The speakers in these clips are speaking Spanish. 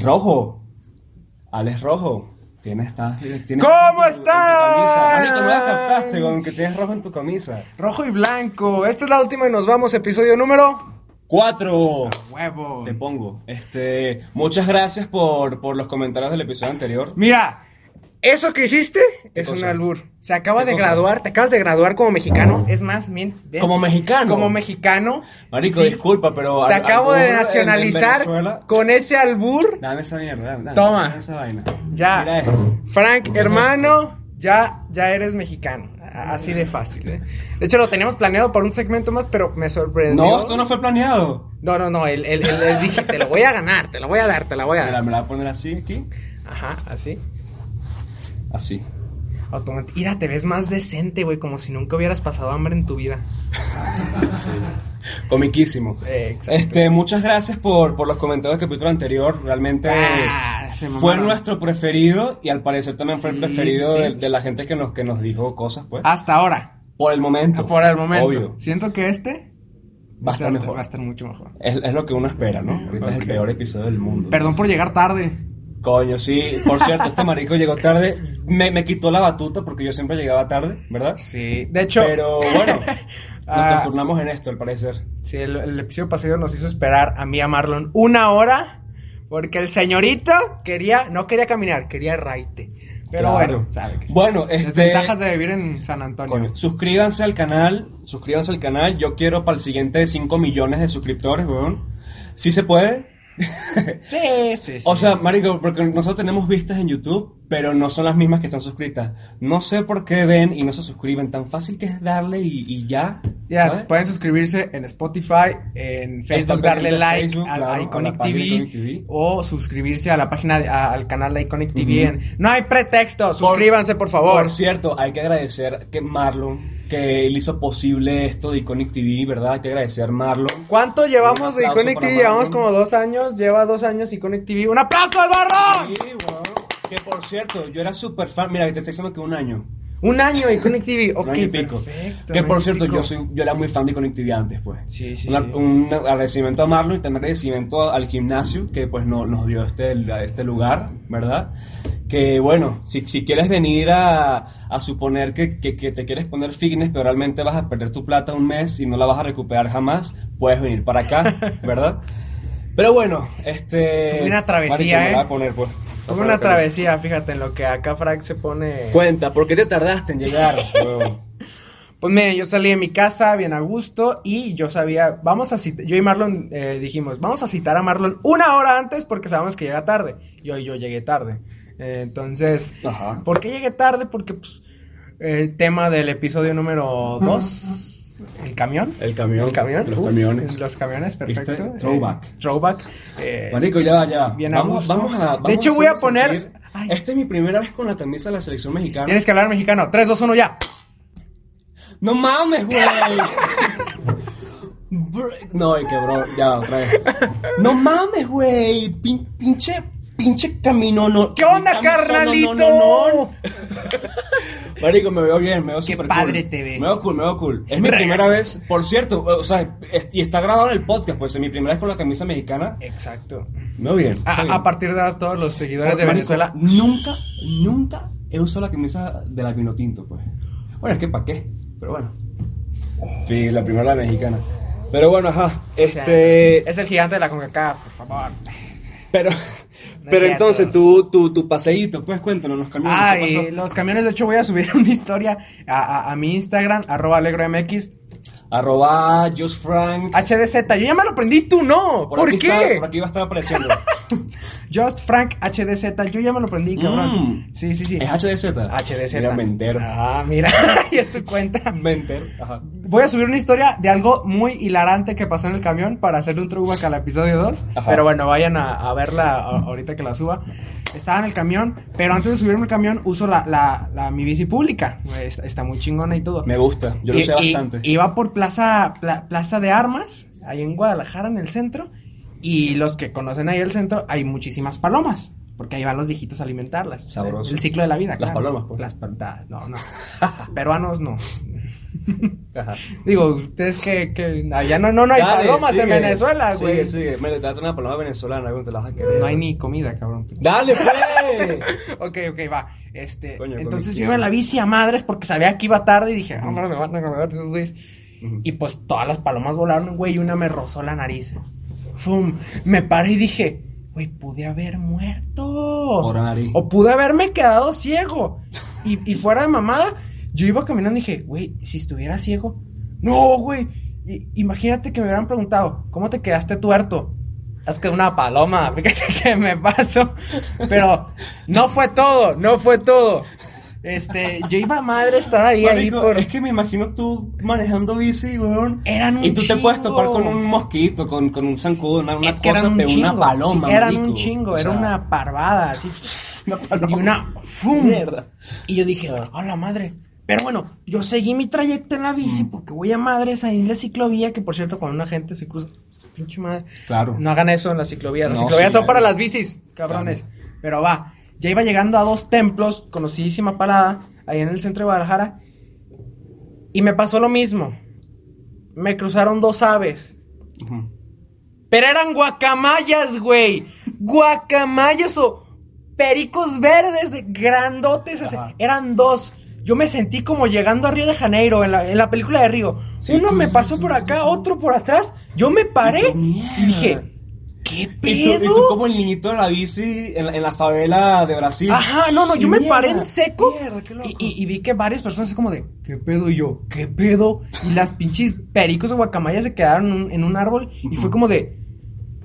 Rojo. Alex Rojo. Tienes, estás, tienes ¿Cómo estás? Marico, no la captaste, con que tienes rojo en tu camisa. Rojo y blanco. Esta es la última y nos vamos. Episodio número. Cuatro. Huevo. Te pongo. Este, muchas gracias por, por los comentarios del episodio anterior. Mira, eso que hiciste ¿Qué es un albur. Se acaba ¿Qué de cosa? graduar. Te acabas de graduar como mexicano. Es más, bien. Como mexicano. Como mexicano. Marico, Sí. disculpa, pero. Te al- acabo de albur en- en nacionalizar con ese albur. Dame esa mierda, dame, Toma. dame esa vaina. Ya. Mira esto. Frank, hermano, ya, ya eres mexicano. Así de fácil, ¿eh? De hecho, lo teníamos planeado por un segmento más, pero me sorprendió. No, esto no fue planeado. No, no, no, el, el, el- el dije, te lo voy a ganar, te lo voy a dar, te la voy a Mira, dar. me la voy a poner así aquí. Ajá, así. Así. Automático. Mira, te ves más decente, güey, como si nunca hubieras pasado hambre en tu vida. Comiquísimo. Eh. Este, muchas gracias por, por los comentarios del capítulo anterior. Realmente Ah, fue nuestro preferido y al parecer también fue Sí, el preferido sí, sí. De, de la gente que nos, que nos dijo cosas, pues. Hasta ahora. Por el momento. Por el momento. Obvio. Siento que este Va a estar mejor. Va a estar mucho mejor. Es, es lo que uno espera, ¿no? Ahorita es el peor episodio del mundo. Perdón por llegar tarde. Coño, sí. Por cierto, este marico llegó tarde. Me, me quitó la batuta porque yo siempre llegaba tarde, ¿verdad? Sí. De hecho. Pero bueno, nos, Ah. turnamos en esto, al parecer. Sí, el, el episodio pasado nos hizo esperar a mí a Marlon una hora. Porque el señorito quería, no quería caminar, quería raite. Pero Claro. bueno, sabe que- Bueno, este. ventajas de vivir en San Antonio. Coño, suscríbanse al canal, suscríbanse al canal. Yo quiero para el siguiente 5 millones de suscriptores, weón. Si se puede. Sí, sí, sí. O sea, marico, porque nosotros tenemos vistas en YouTube, pero no son las mismas que están suscritas. No sé por qué ven y no se suscriben. Tan fácil que es darle y, y ya. ya, ¿sabes? pueden suscribirse en Spotify, en Facebook, darle like Facebook, a, claro, a Iconic, TV, Iconic TV. o suscribirse a la página, de- a- al canal de Iconic TV. En- No hay pretexto, suscríbanse por favor. Por cierto, hay que agradecer que Marlon, que él hizo posible esto de Iconic TV, ¿verdad? Hay que agradecer a Marlon. ¿Cuánto llevamos de Iconic TV? Llevamos como dos años, lleva dos años Iconic TV. ¡Un aplauso al! Sí, weón. Que por cierto, yo era súper fan. Mira, te estoy diciendo que un año. Un año Iconic TV, ok, un año y pico. perfecto. que por cierto, yo soy, yo era muy fan de TV antes, pues. Sí, sí, Una- sí. Un agradecimiento a Marlon y también agradecimiento al gimnasio que pues no- nos dio este, este lugar, ¿verdad? Que bueno, si, si quieres venir a, a suponer que, que- que te quieres poner fitness, pero realmente vas a perder tu plata un mes y no la vas a recuperar jamás, puedes venir para acá, ¿verdad? Pero bueno, este... Tuve una travesía, me ¿eh? la voy a poner, pues. Tuve una travesía, fíjate, en lo que acá Frank se pone... Cuenta, ¿por qué te tardaste en llegar? Pues miren, yo salí de mi casa bien a gusto y yo sabía, vamos a citar, yo y Marlon eh, dijimos, vamos a citar a Marlon una hora antes porque sabemos que llega tarde. Yo yo llegué tarde. Eh, entonces, Ajá. ¿por qué llegué tarde? Porque, pues, el tema del episodio número 2, el camión. El camión. El camión. Los uh, camiones. Los camiones, perfecto. Eh, Throwback. throwback. eh, Marico, ya, ya. Bien a vamos, gusto. vamos a. vamos De hecho, voy a poner- Ay. Esta es mi primera vez con la camisa de la selección mexicana. Tienes que hablar mexicano. 3, 2, 1, ya. ¡No mames, güey! No, y que bro, ya, otra vez. ¡No mames, güey! Pin- pinche, pinche camino, no. ¿Qué onda, camisón, carnalito? no, no, no. Marico, me veo bien, me veo Qué súper padre cool. te ves. Me veo cool, me veo cool. Es mi Real. primera vez, por cierto, o sea, es- y está grabado en el podcast, pues es mi primera vez con la camisa mexicana. Exacto. Me veo bien. A, está bien. a partir de ahora, todos los seguidores de Marico, Venezuela Nunca, nunca he usado la camisa de la Vinotinto, pues. Bueno, es que para qué, pero bueno. Sí, la primera la mexicana. Pero bueno, ajá. Este. Es el gigante de la CONCACAF, por favor. Pero. No pero entonces, tu, tu, tu paseíto, pues cuéntanos los camiones. Ah, ¿qué pasó? los camiones, de hecho, voy a subir una historia a, a- a mi Instagram, arroba alegromx, Arroba JustFrank. HDZ. Yo ya me lo aprendí, tú no. ¿Por, aquí qué? está- por aquí va a estar apareciendo. Just Frank HDZ. Yo ya me lo aprendí, cabrón. Mm. Sí, sí, sí. ¿Es HDZ? HDZ. Mira, me entero. Ah, mira, y es su cuenta. Me entero. Ajá. Voy a subir una historia de algo muy hilarante que pasó en el camión para hacerle un throwback al episodio 2. Ajá. Pero bueno, vayan a, a verla a- ahorita que la suba. Estaba en el camión, pero antes de subirme al camión uso la, la, la- mi bici pública. Está, está muy chingona y todo. Me gusta, yo lo Y- sé y- bastante. Iba por Plaza, Pla- Plaza de Armas, ahí en Guadalajara, en el centro. Y los que conocen ahí el centro, hay muchísimas palomas. Porque ahí van los viejitos a alimentarlas. Sabroso. El ciclo de la vida. Las claro. palomas, pues. Las palomas, no, no. Peruanos no. Ajá. Digo, ustedes que, que allá no, no, no hay Dale, palomas en. Venezuela, güey. Sigue, sigue. Me le trata una paloma venezolana, güey, te la vas a querer. No hay ni comida, cabrón. Dale, pues. Ok, ok, va. Este, Coño, entonces yo iba en la bici a madres porque sabía que iba tarde y dije, ah, no, me van a grabar esos güeyes". Ujú. Y pues todas las palomas volaron, güey, y una me rozó la nariz. Fum. Me paré y dije, güey, pude haber muerto. O pude haberme quedado ciego. Y, y fuera de mamada, yo iba caminando y dije, güey, si estuviera ciego. No, güey. Imagínate que me hubieran preguntado, ¿cómo te quedaste tuerto? Es que una paloma, fíjate que me pasó. Pero no fue todo, no fue todo. Este, yo iba a madre, estaba ahí, ahí por. Es que me imagino tú manejando bici, weón. Eran un Y tú te puedes topar con un mosquito, con, con un zancudo, una, es que cosa, un pero chingo. una paloma. sí, eran un chingo, O era una parvada, así. una paloma. Y una. ¡Fum! Mierda. Y yo dije, a la madre. Pero bueno, yo seguí mi trayecto en la bici Mm. porque voy a madres ahí en la ciclovía, que por cierto, cuando una gente se cruza, pinche madre. Claro. No hagan eso en la ciclovía. Las No, ciclovías sí, son para las bicis, cabrones. Pero va, ya iba llegando a dos templos, conocidísima parada, ahí en el centro de Guadalajara. Y me pasó lo mismo. Me cruzaron dos aves. Pero eran guacamayas, güey. Guacamayas o pericos verdes, de grandotes. así. Eran dos. Yo me sentí como llegando a Río de Janeiro, en la, en la película de Río. Sí, Uno me pasó por acá, otro por atrás. Yo me paré y dije, ¿qué Y tú, pedo? y tú como el niñito de la bici en la, en la favela de Brasil. Ajá, no, no, yo me Mierda, paré en seco Mierda, qué loco. y, vi que varias personas como de, ¿qué pedo? Y yo, ¿qué pedo? Y las pinches pericos de guacamayas se quedaron en un, árbol y fue como de,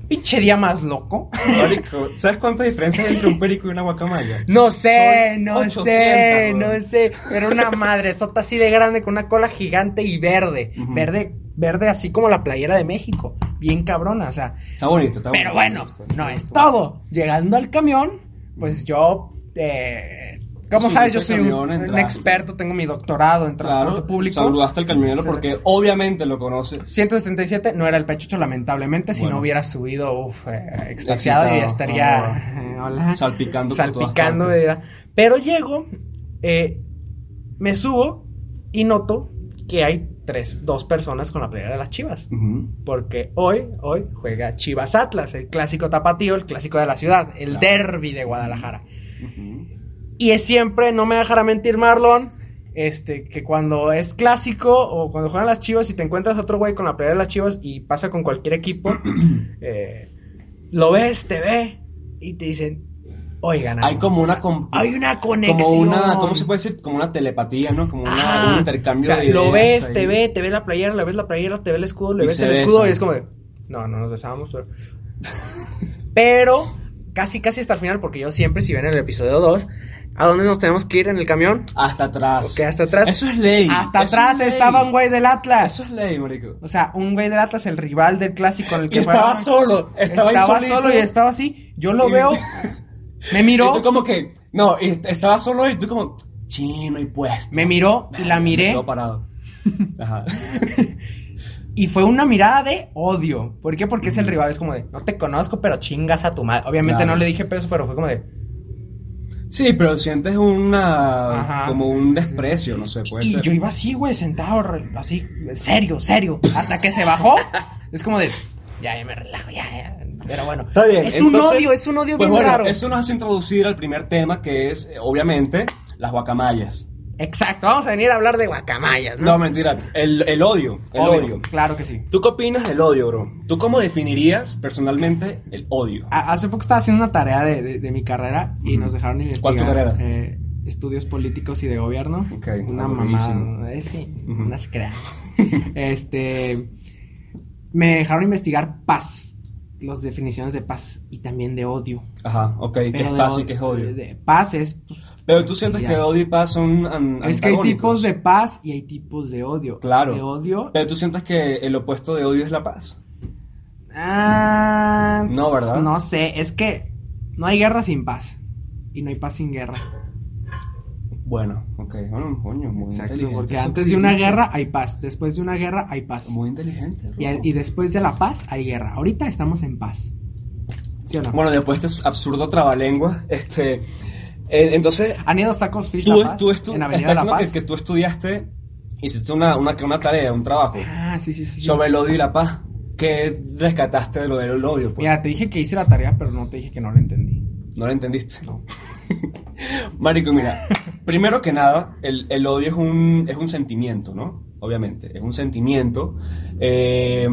pinche día más loco. Marico, ¿sabes cuánta diferencia hay entre un perico y una guacamaya? No sé, Son no 800, sé, bro. no sé. Pero una madre sota así de grande con una cola gigante y verde. Verde, verde así como la playera de México. Bien cabrona, o sea. Está bonito, está Pero bonito. bueno, no es todo. Llegando al camión, pues yo. Eh, ¿Cómo Subiste sabes? Yo soy un, experto, tengo mi doctorado en transporte Claro, público. saludaste al camionero porque obviamente lo conoces. 177 no era el pechucho, lamentablemente. Si Bueno. no hubiera subido, uff, extasiado, yo ya estaría. Eh, hola. Salpicando Salpicando de. Pero llego, eh, me subo y noto que hay tres, dos personas con la playera de las chivas. Porque hoy, hoy juega Chivas Atlas, el clásico tapatío, el clásico de la ciudad, el Claro. derby de Guadalajara. Y es siempre, no me dejará mentir Marlon, este, que cuando es clásico o cuando juegan las chivas y te encuentras a otro güey con la playera de las chivas y pasa con cualquier equipo, eh, lo ves, te ve y te dicen, oigan, Hay como una hay una conexión. como una, ¿cómo se puede decir? Como una telepatía, ¿no? Como una- un intercambio O sea, de ideas. Lo ves, ahí. te ve, te ve la playera, le ves la playera, te ve el escudo, le Y ves el escudo y es como de, no, no nos besamos, pero... pero, casi, casi hasta el final, porque yo siempre, si ven el episodio 2, ¿a dónde nos tenemos que ir en el camión? Hasta atrás. Ok, hasta atrás. Eso es ley. Hasta Eso atrás es estaba un güey del Atlas. Eso es ley, marico. O sea, un güey del Atlas, el rival del clásico en el que Y estaba solo. Estaba, solo y estaba así. Yo lo veo, me Y miró, tú como que, no, y estaba solo y tú como, chino y puesto. me miró y la Me miré. quedo parado. Ajá. Y fue una mirada de odio. ¿Por qué? Porque es el rival. Es como de, no te conozco, pero chingas a tu madre. Obviamente Claro. no le dije peso, pero fue como de, Sí, pero sientes una, Ajá, como sí, un sí, sí. desprecio, no sé, puede y ser. yo iba así, güey, sentado, así, serio, serio. Hasta que se bajó, es como de, ya, ya me relajo, ya, ya. Pero bueno, Está bien. es un odio, es un odio pues bien bueno, raro. Eso nos hace introducir al primer tema que es, eh, obviamente, las guacamayas. Exacto, vamos a venir a hablar de guacamayas, ¿no? No, mentira. El, el odio. El odio. Claro que sí. ¿Tú qué opinas del odio, bro? ¿Tú cómo definirías personalmente el odio? A- Hace poco estaba haciendo una tarea de, de- de mi carrera y nos dejaron investigar. ¿Cuál tu carrera? eh, estudios políticos y de gobierno. Ok, Una aburridísimo. mamá. eh, sí, Ujú. una se crea. este. Me dejaron investigar paz. Las definiciones de paz y también de odio. Ajá, ok. ¿Qué es paz y qué es odio? de- de paz es. pues, Pero tú sientes que odio y paz son an- es que hay tipos de paz y hay tipos de odio. Claro. De odio. Pero tú sientes que el opuesto de odio es la paz. Ah, No, ¿verdad? No sé, es que no hay guerra sin paz. Y no hay paz sin guerra. Bueno, ok. Bueno, coño, muy Exacto, inteligente. porque antes de una guerra hay paz, después de una guerra hay paz. Muy inteligente. Y, y después de la paz hay guerra. Ahorita estamos en paz. ¿Sí o no? Bueno, después de este absurdo trabalengua, este... eh, entonces, ¿Han ido a tacos fish tú, La Paz? tú estu- en estás Avenida La diciendo Paz. que, que tú estudiaste hiciste una, una, una tarea, un trabajo Ah, sí, sí, sí. sobre el odio y la paz. ¿Qué rescataste de lo del odio? Pues? Mira, te dije que hice la tarea, pero no te dije que no la entendí. ¿No lo entendiste? No. Marico, mira, primero que nada, el, odio es un, es un sentimiento, ¿no? Obviamente, es un sentimiento. Eh,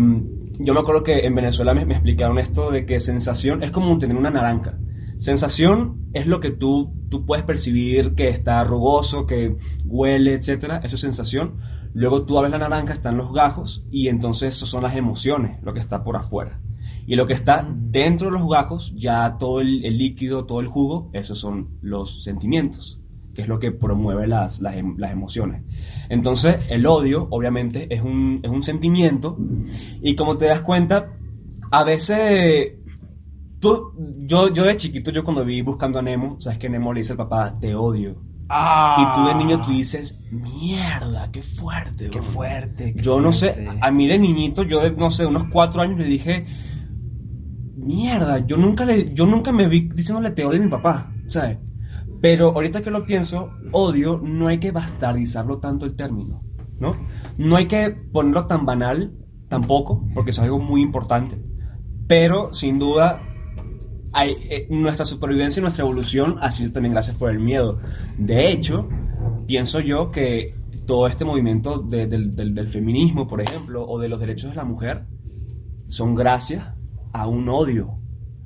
yo me acuerdo que en Venezuela me, me explicaron esto de que sensación es como tener una naranja. Sensación es lo que tú, tú puedes percibir que está rugoso, que huele, etcétera. Eso es sensación. Luego tú abres la naranja, están los gajos y entonces eso son las emociones, lo que está por afuera. Y lo que está dentro de los gajos, ya todo el, el líquido, todo el jugo, esos son los sentimientos, que es lo que promueve las, las, em- las emociones. Entonces, el odio, obviamente, es un, es un sentimiento y como te das cuenta, a veces... Tú, yo, yo de chiquito, yo cuando vi buscando a Nemo, sabes que Nemo le dice al papá, te odio. Ah. Y tú de niño tú dices, mierda, qué fuerte. Qué bro". fuerte. qué Yo no sé, fuerte. a mí de niñito, yo de, no sé, unos cuatro años le dije, mierda, yo nunca, le, yo nunca me vi diciéndole te odio a mi papá, ¿sabes? Pero ahorita que lo pienso, odio no hay que bastardizarlo tanto el término, ¿no? No hay que ponerlo tan banal tampoco, porque es algo muy importante. Pero sin duda, hay, eh, nuestra supervivencia y nuestra evolución ha sido también gracias por el miedo. De hecho, pienso yo que todo este movimiento de- del, del- del feminismo, por ejemplo, o de los derechos de la mujer, son gracias a un odio,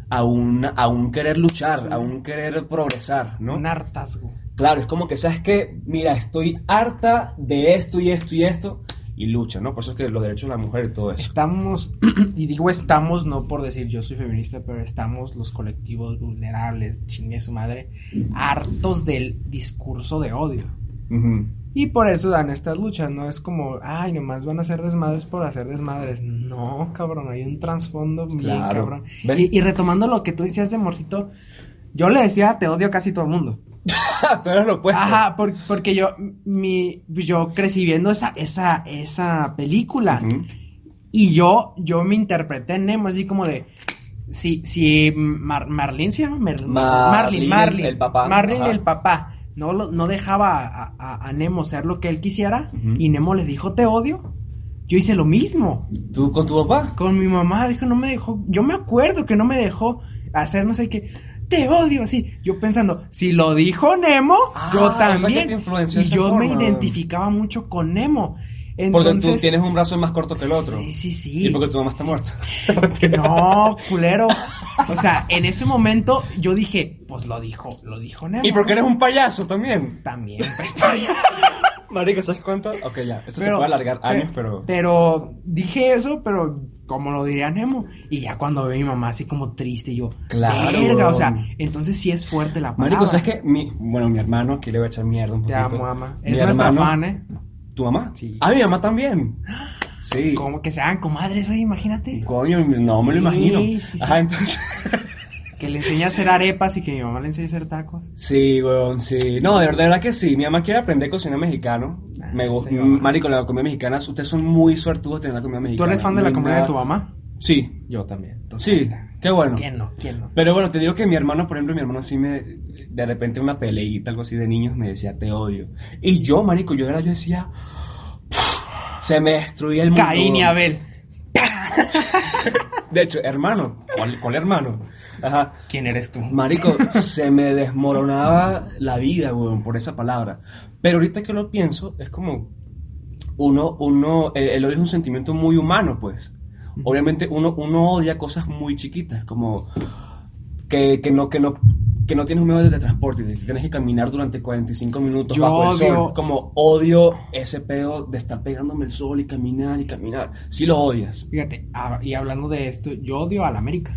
a un, a un querer luchar, a un querer progresar, ¿no? Un hartazgo. Claro, es como que, ¿sabes qué? Mira, estoy harta de esto y esto y esto, y lucha, ¿no? Por eso es que los derechos de la mujer y todo eso. Estamos, y digo estamos no por decir yo soy feminista, pero estamos los colectivos vulnerables, chingue su madre, hartos del discurso de odio. Y por eso dan estas luchas, no es como, ay, nomás van a hacer desmadres por hacer desmadres. No, cabrón, hay un trasfondo bien Claro. cabrón. Y, y retomando lo que tú decías de Morrito, yo le decía, te odio a casi todo el mundo. Tú eres lo opuesto. Ajá, por- porque yo, mi, yo crecí viendo esa, esa, esa película. Y yo, yo me interpreté en Nemo así como de. Si, si Mar- Marlene se llama Mer- Marlene, Marlin, Marlin, el- papá, Marlin, ajá. el papá. No, lo- no dejaba a, a- a Nemo ser lo que él quisiera. Y Nemo le dijo, te odio. Yo hice lo mismo. ¿Tú con tu papá? Con mi mamá, dijo, no me dejó. Yo me acuerdo que no me dejó hacer no sé qué. Te odio, así. Yo pensando, si lo dijo Nemo, Ah, yo o sea, que también. y yo me identificaba mucho con Nemo. Porque tú tienes un brazo más corto que el otro. Sí, sí, sí. Y porque tu mamá está muerta. No, culero. O sea, en ese momento yo dije, pues lo dijo, lo dijo Nemo. Y porque eres un payaso también. También, pues, Marica, ¿sabes cuánto? Ok, ya. Esto se Pero- puede alargar años, pero... Pero dije eso, pero como lo diría Nemo. Y ya cuando ve a mi mamá así como triste, yo, Claro, verga, o sea, entonces sí es fuerte la palabra. Marico, ¿sabes qué? Mi, bueno, mi hermano, aquí le voy a echar mierda un Te poquito. amo, mamá. Mi Es nuestra hermano- fan, ¿eh? ¿Tu mamá? Sí. Ah, mi mamá también. Sí. Como que se hagan comadres, oye, imagínate. Coño, no me lo imagino. sí, sí. Ajá, entonces... Que le enseñe a hacer arepas y que mi mamá le enseñe a hacer tacos. Sí, weón, sí. No, de verdad, que sí. Mi mamá quiere aprender a cocinar mexicano. Ah, Me gusta. Marico, la comida mexicana, ustedes son muy suertudos tener la comida ¿Tú mexicana. eres fan de No la comida de tu mamá? Sí, Yo también. Entonces, sí. está. Qué bueno. ¿Quién no? ¿Quién no? Pero bueno, te digo que mi hermano, por ejemplo, mi hermano sí me, de repente una peleita, algo así de niños, me decía, te odio. Y yo, marico, yo era, yo decía, se me destruía el mundo. Caín y Abel. De hecho, hermano, ¿cuál, cuál hermano? Ajá. ¿Quién eres tú? Marico, se me desmoronaba la vida, weón, por esa palabra. Pero ahorita que lo pienso, es como, uno, uno, el, el odio es un sentimiento muy humano, pues. Obviamente uno, uno odia cosas muy chiquitas, como que, que no, que no, que no tienes un medio de transporte y tienes que caminar durante 45 minutos Yo bajo el odio- sol. Como odio ese pedo de estar pegándome el sol y caminar y caminar. Sí lo odias. Fíjate, ah, y hablando de esto, yo odio a la América.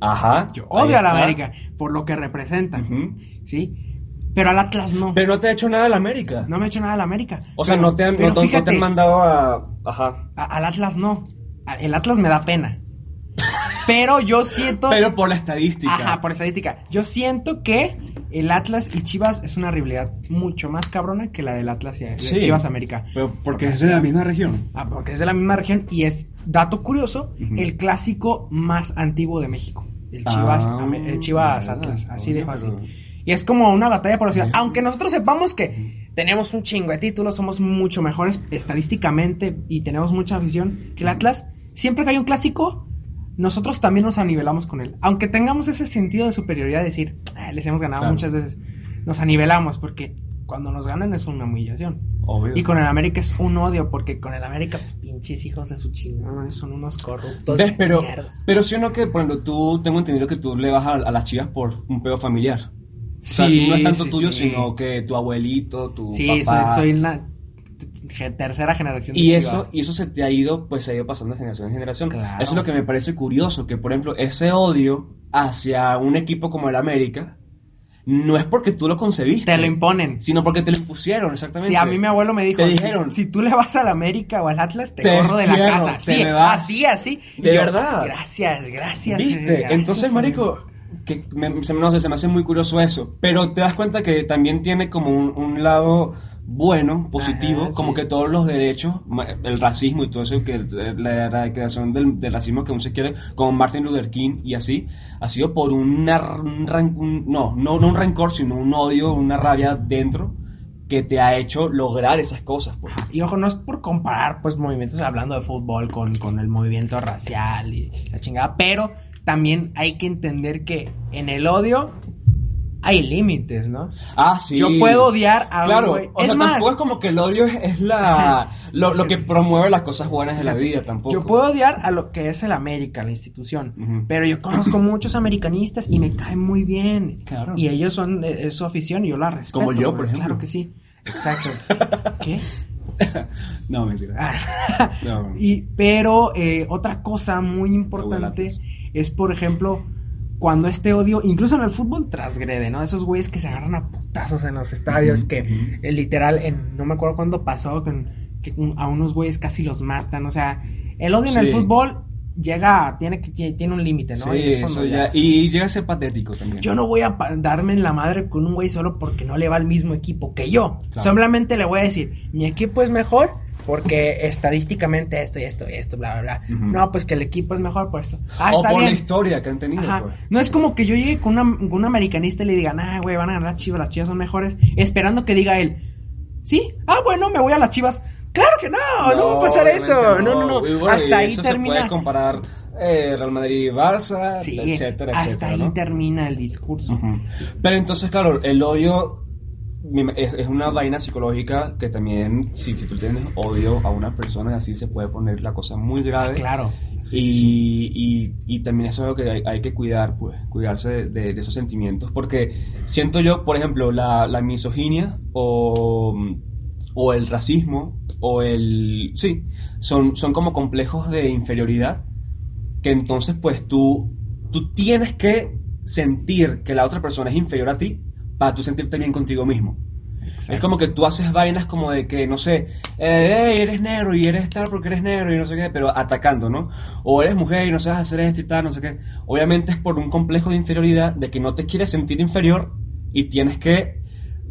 Ajá. Yo odio a la. América por lo que representa, Ujú. ¿sí? Pero al Atlas no. Pero no te ha hecho nada la América. No me ha hecho nada a la América. O sea, Pero- no te han, no te- no te fíjate, han mandado a. Ajá. a- al Atlas no. El Atlas me da pena. Pero yo siento. Pero por la estadística. Ajá, por estadística. Yo siento que el Atlas y Chivas es una rivalidad mucho más cabrona que la del Atlas y de Sí. Chivas América. Pero porque es de la misma región. Ah, porque es de la misma región y es, dato curioso, el clásico más antiguo de México. El Chivas, Ah. Atlas, así de fácil. pero- Y es como una batalla por la ciudad. Aunque nosotros sepamos que tenemos un chingo de títulos, somos mucho mejores estadísticamente y tenemos mucha afición que el Atlas. Siempre que hay un clásico, nosotros también nos anivelamos con él. Aunque tengamos ese sentido de superioridad de decir, "Ah, les hemos ganado Claro. muchas veces, nos anivelamos porque cuando nos ganan es una humillación. Obvio. Y con el América es un odio, porque con el América, pues, pinches hijos de su chingada, son unos corruptos. Pero, mierda. pero sí o no que, por ejemplo, tú tengo entendido que tú le vas a, a las chivas por un pedo familiar. O sea, Sí, no es tanto sí, tuyo, sí. sino que tu abuelito, tu Sí, papá. soy, soy la ge- tercera generación de Y Chivas. eso, y eso se te ha ido, pues se ha ido pasando de generación en generación. Claro. Eso es lo que me parece curioso, que por ejemplo, ese odio hacia un equipo como el América, no es porque tú lo concebiste. Te lo imponen. Sino porque te lo impusieron, exactamente. Sí, a mí mi abuelo me dijo, Te dijeron. si, tú le vas al América o al Atlas, te, Te corro de la casa. te Sí, me vas. así, así. De yo, verdad. Gracias, gracias. ¿Viste? gracias, Entonces, amigo". marico, que me, se, me- no sé, se me hace muy curioso eso. Pero te das cuenta que también tiene como un, un lado bueno, positivo, Ajá, como sí. que todos los derechos, el racismo y todo eso, que el- la erradicación del, del racismo que aún se quiere, como Martin Luther King y así, ha sido por una, un ran- un- no, no, no un rencor, sino un odio, una rabia dentro que te ha hecho lograr esas cosas. pues. Y ojo, no es por comparar, pues, movimientos hablando de fútbol con, con el movimiento racial y la chingada, pero también hay que entender que en el odio hay límites, ¿no? Ah, sí. Yo puedo odiar a un Claro, güey. o Es sea, más- tampoco es como que el odio es, es la lo, lo que promueve las cosas buenas de la vida, tampoco. Yo puedo odiar a lo que es el América, la institución, pero yo conozco muchos americanistas y me caen muy bien. Claro. Y ellos son eh, es su afición y yo la respeto. Como yo, por ejemplo. Claro que sí. Exacto. ¿Qué? No, mentira. Ah. No. Y, pero eh, otra cosa muy importante es, por ejemplo, cuando este odio, incluso en el fútbol, transgrede, ¿no? Esos güeyes que se agarran a putazos en los estadios, que eh, literal, en, no me acuerdo cuándo pasó, con- que a unos güeyes casi los matan, o sea, el odio en el fútbol llega, tiene, que- tiene un límite, ¿no? Sí, Y es eso ya. Y llega a ser patético también. yo no voy a darme en la madre con un güey solo porque no le va al mismo equipo que yo. Claro. Solamente le voy a decir, mi equipo es mejor porque estadísticamente esto y esto y esto, bla, bla, bla. No, pues que el equipo es mejor por esto. Ah, o está por bien. la historia que han tenido, pues. No es como que yo llegue con, una- con un americanista y le diga, nah, güey, van a ganar las chivas, las chivas son mejores, esperando que diga él, ¿sí? Ah, bueno, me voy a las chivas. ¡Claro que no! ¡No, va a pasar eso! No, no, no. Bueno, Hasta ahí eso Se termina. puede comparar eh, Real Madrid y Barça, Sí, etcétera, hasta etcétera. ahí ¿no? termina el discurso. Pero entonces, claro, el odio es, es una vaina psicológica que también, si, si tú tienes odio a una persona, así se puede poner la cosa muy grave. Claro. y, y- y también eso es algo que hay, hay que cuidar, pues, cuidarse de, de- de esos sentimientos. Porque siento yo, por ejemplo, la, la misoginia o, o el racismo o el... Sí, son, son como complejos de inferioridad que entonces pues tú, tú tienes que sentir que la otra persona es inferior a ti para tú sentirte bien contigo mismo. Es como que tú haces vainas como de que, no sé, eh, "Ey, eres negro y eres tal porque eres negro y no sé qué, pero atacando, ¿no? O eres mujer y no sabes hacer esto y tal, no sé qué. Obviamente es por un complejo de inferioridad de que no te quieres sentir inferior y tienes que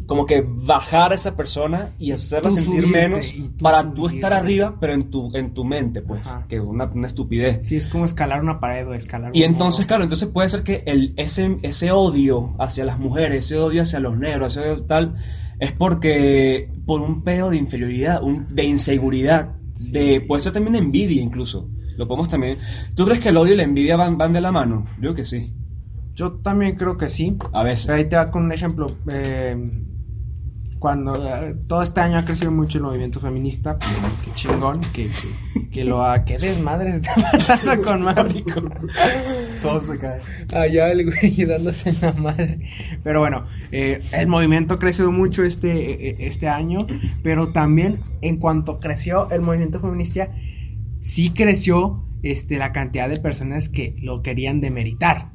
como que bajar a esa persona y hacerla Tú sentir subirte menos tú para tú estar arriba, pero en tu, en tu mente, pues, Ajá. que es una, una estupidez. Sí, es como escalar una pared o escalar Y un entonces, muro. claro, entonces puede ser que el, ese, ese odio hacia las mujeres, ese odio hacia los negros, ese odio tal, es porque por un pedo de inferioridad, un, de inseguridad, de, puede ser también de envidia incluso. Lo podemos también. ¿Tú crees que el odio y la envidia van, van de la mano? Yo que sí. Yo también creo que sí. A veces. Ahí te va con un ejemplo. eh, cuando eh, todo este año ha crecido mucho el movimiento feminista, pues, qué chingón, que, que, que lo ha... ¿Qué desmadre está pasando con Marico? Todo se cae. Allá el güey dándose en la madre. Pero bueno, eh, el movimiento ha crecido mucho este, eh, este año, pero también en cuanto creció el movimiento feminista, sí creció este, la cantidad de personas que lo querían demeritar.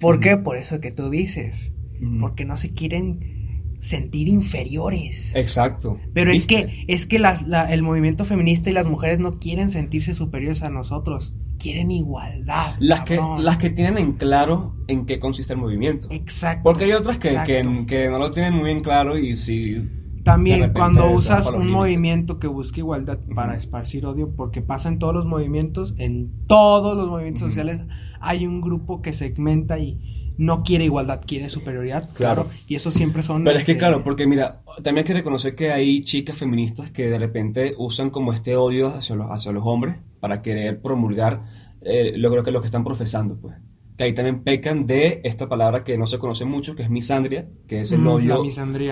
¿Por qué? Por eso que tú dices. Porque no se quieren sentir inferiores. Exacto. Pero es que, es que las- la- el movimiento feminista y las mujeres no quieren sentirse superiores a nosotros. Quieren igualdad. Las que, las que tienen en claro en qué consiste el movimiento. Exacto. Porque hay otras que, que, que no lo tienen muy en claro y de También cuando usas un movimiento que busca igualdad para esparcir odio, porque pasa en todos los movimientos, en todos los movimientos sociales hay un grupo que segmenta y no quiere igualdad, quiere superioridad. Claro. Y eso siempre son... Pero es que este, claro, porque mira, también hay que reconocer que hay chicas feministas que de repente usan como este odio hacia los, hacia los hombres para querer promulgar eh, lo, creo que lo que están profesando, pues. Que ahí también pecan de esta palabra que no se conoce mucho, que es misandria, que es el Mm, odio,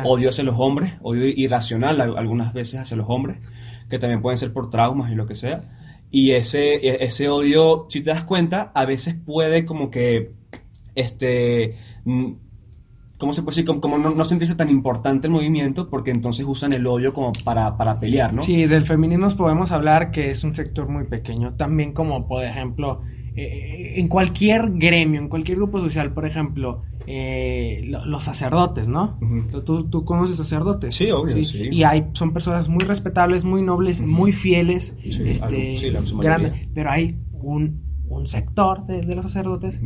odio hacia los hombres, odio irracional algunas veces hacia los hombres, que también pueden ser por traumas y lo que sea. Y ese, e- ese odio, si te das cuenta, a veces puede como que, este, ¿cómo se puede decir? Como, como no, no sentirse tan importante el movimiento, porque entonces usan el odio como para, para pelear, ¿no? Sí, del feminismo podemos hablar que es un sector muy pequeño. También como, por ejemplo, eh, en cualquier gremio, en cualquier grupo social, por ejemplo, eh, lo- los sacerdotes, ¿no? ¿Tú, tú conoces sacerdotes? Sí, obvio, sí. Y hay, son personas muy respetables, muy nobles, muy fieles, Sí, este, algo- grandes. Pero hay un, un sector de, de los sacerdotes.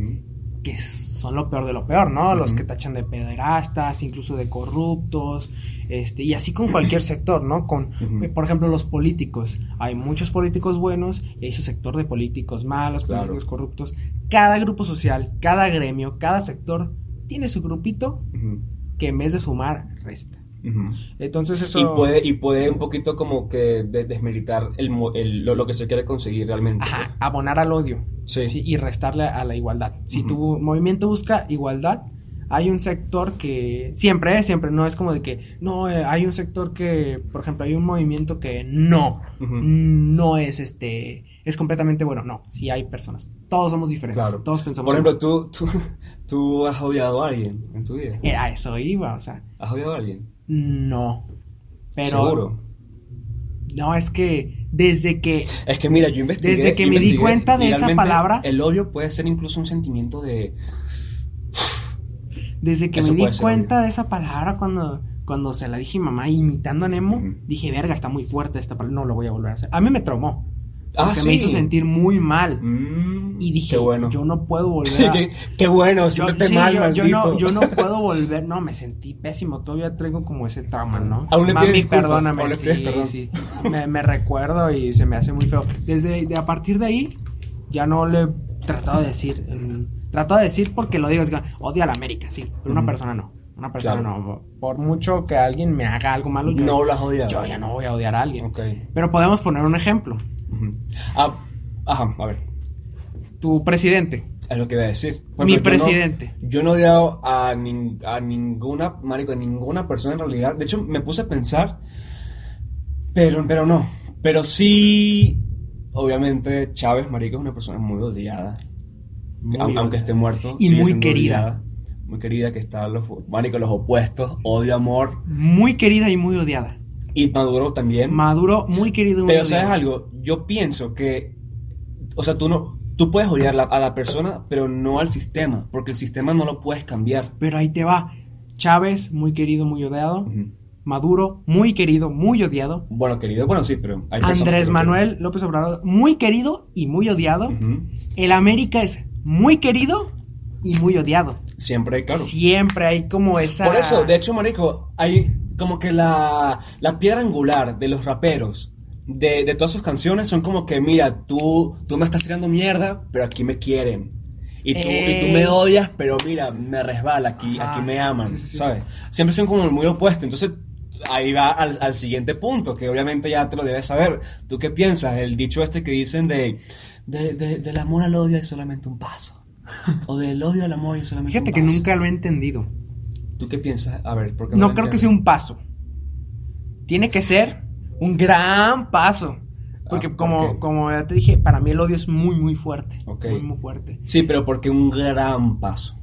Que son lo peor de lo peor, ¿no? Los que tachan de pederastas, incluso de corruptos, este, y así con cualquier sector, ¿no? Con, eh, por ejemplo, los políticos. Hay muchos políticos buenos y hay su sector de políticos malos, Claro. políticos corruptos. Cada grupo social, cada gremio, cada sector tiene su grupito que en vez de sumar, resta. Entonces eso... Y puede, y puede un poquito como que de- desmeritar el, lo, lo que se quiere conseguir realmente. Ajá, abonar al odio. Sí. Sí, y restarle a la igualdad. Si tu movimiento busca igualdad, hay un sector que siempre, ¿eh? siempre, no es como de que, no, eh, hay un sector que, por ejemplo, hay un movimiento que no, no es este, es completamente bueno. No, sí hay personas. Todos somos diferentes. Claro. Todos pensamos. Por ejemplo, ¿tú, tú, tú has odiado a alguien en tu vida. Eh, a eso iba, o sea, ¿Has odiado a alguien? No. Pero. Seguro. No, es que desde que. Es que mira, yo investigué. Desde que me di cuenta de esa palabra- El odio puede ser incluso un sentimiento de. Desde que Eso me di cuenta de esa palabra cuando, cuando se la dije a mi mamá imitando a Nemo, dije, verga, está muy fuerte esta palabra, no lo voy a volver a hacer. A mí me traumó. Ah, sí. me hizo sentir muy mal. Mm, Y dije, bueno. yo no puedo volver a... qué, qué bueno, Yo- siéntete sí, mal, yo, yo maldito. no, yo no puedo volver, no, me sentí pésimo, todavía traigo como ese trauma, ¿no? Aún le Mami, perdóname, aún le sí, pides perdón. sí. Me, me recuerdo y se me hace muy feo. Desde de, a partir de ahí, ya no le he tratado de decir, mm, trato de decir porque lo digo, es que odio a la América, sí, pero una persona no, una persona Claro. no. Por mucho que alguien me haga algo malo, yo, No lo has odiado. yo ya no voy a odiar a alguien. Ok. Pero podemos poner un ejemplo. Ah, ajá, a ver. Tu presidente, Es lo que iba a decir. Por mi ejemplo, presidente. Yo no he odiado a, nin- a ninguna, marico, a ninguna persona en realidad. De hecho, me puse a pensar, pero, pero no. Pero sí, obviamente, Chávez, marico, es una persona muy odiada. Muy aunque esté muerto. Y sigue muy querida. odiada. Muy querida, que está los, marico, los opuestos. Odio, amor. Muy querida y muy odiada. Y Maduro también. Maduro, muy querido Pero. ¿sabes algo? Yo pienso que, o sea, tú no, tú puedes odiar la- a la persona, pero no al sistema, porque el sistema no lo puedes cambiar. Pero ahí te va. Chávez, muy querido, muy odiado. Maduro, muy querido, muy odiado. Bueno, querido, bueno, sí, pero hay Andrés Manuel López Obrador, muy querido y muy odiado. El América es muy querido y muy odiado. Siempre, claro. Siempre hay como esa. Por eso, de hecho, marico, hay como que la, la piedra angular de los raperos, de, de todas sus canciones, son como que, mira, tú, tú me estás tirando mierda, pero aquí me quieren. Y tú, y tú Eh. me odias, pero mira, me resbala, aquí, Ajá, aquí me aman, sí, sí. ¿sabes? Siempre son como muy opuestos. Entonces, ahí va al, al siguiente punto, que obviamente ya te lo debes saber. ¿Tú qué piensas? El dicho este que dicen de, de- de- del amor al odio es solamente un paso. O del odio al amor es solamente Fíjate un que paso. nunca lo he entendido. ¿Tú qué piensas? A ver, ¿por qué No lo creo que sea un paso. Tiene que ser un gran paso. Porque Ah, ¿por como, como ya te dije, para mí el odio es muy, muy fuerte. Ok. Muy, muy fuerte. Sí, pero porque un gran paso.